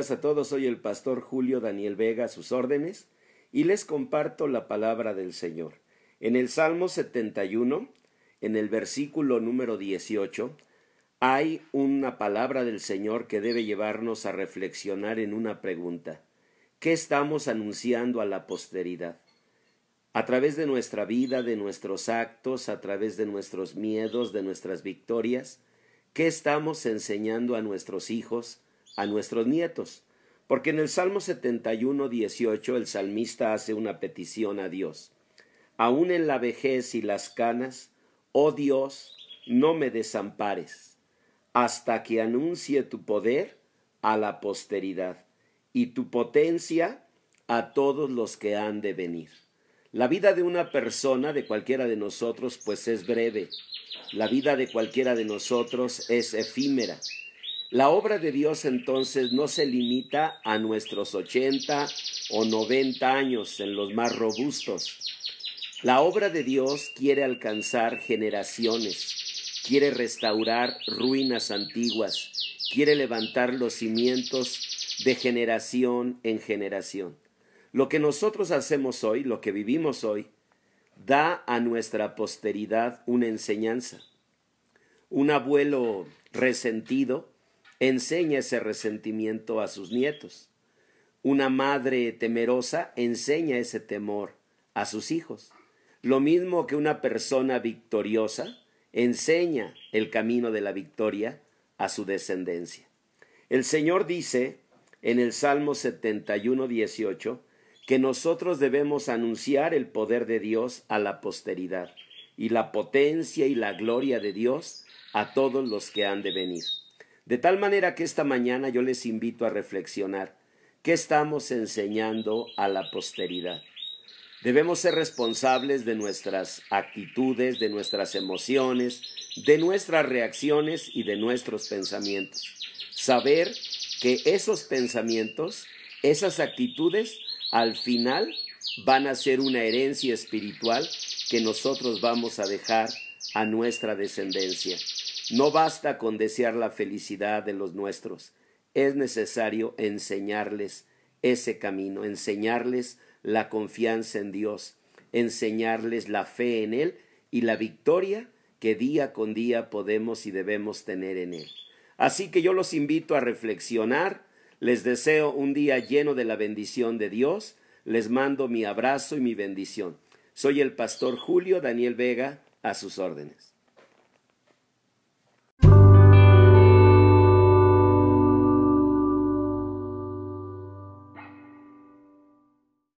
días a todos, soy el pastor Julio Daniel Vega a sus órdenes y les comparto la palabra del Señor. En el Salmo 71, en el versículo número 18, hay una palabra del Señor que debe llevarnos a reflexionar en una pregunta. ¿Qué estamos anunciando a la posteridad? A través de nuestra vida, de nuestros actos, a través de nuestros miedos, de nuestras victorias, ¿qué estamos enseñando a nuestros hijos, a nuestros nietos? Porque en el Salmo 71, 18 el salmista hace una petición a Dios. Aún en la vejez y las canas, oh Dios, no me desampares, hasta que anuncie tu poder a la posteridad y tu potencia a todos los que han de venir. La vida de una persona, de cualquiera de nosotros, pues es breve. La vida de cualquiera de nosotros es efímera. La obra de Dios entonces no se limita a nuestros ochenta o noventa años en los más robustos. La obra de Dios quiere alcanzar generaciones, quiere restaurar ruinas antiguas, quiere levantar los cimientos de generación en generación. Lo que nosotros hacemos hoy, lo que vivimos hoy, da a nuestra posteridad una enseñanza. Un abuelo resentido enseña ese resentimiento a sus nietos. Una madre temerosa enseña ese temor a sus hijos. Lo mismo que una persona victoriosa enseña el camino de la victoria a su descendencia. El Señor dice en el Salmo 71, 18, que nosotros debemos anunciar el poder de Dios a la posteridad y la potencia y la gloria de Dios a todos los que han de venir. De tal manera que esta mañana yo les invito a reflexionar qué estamos enseñando a la posteridad. Debemos ser responsables de nuestras actitudes, de nuestras emociones, de nuestras reacciones y de nuestros pensamientos. Saber que esos pensamientos, esas actitudes al final van a ser una herencia espiritual que nosotros vamos a dejar a nuestra descendencia. No basta con desear la felicidad de los nuestros, es necesario enseñarles ese camino, enseñarles la confianza en Dios, enseñarles la fe en Él y la victoria que día con día podemos y debemos tener en Él. Así que yo los invito a reflexionar, les deseo un día lleno de la bendición de Dios. Les mando mi abrazo y mi bendición. Soy el pastor Julio Daniel Vega, a sus órdenes.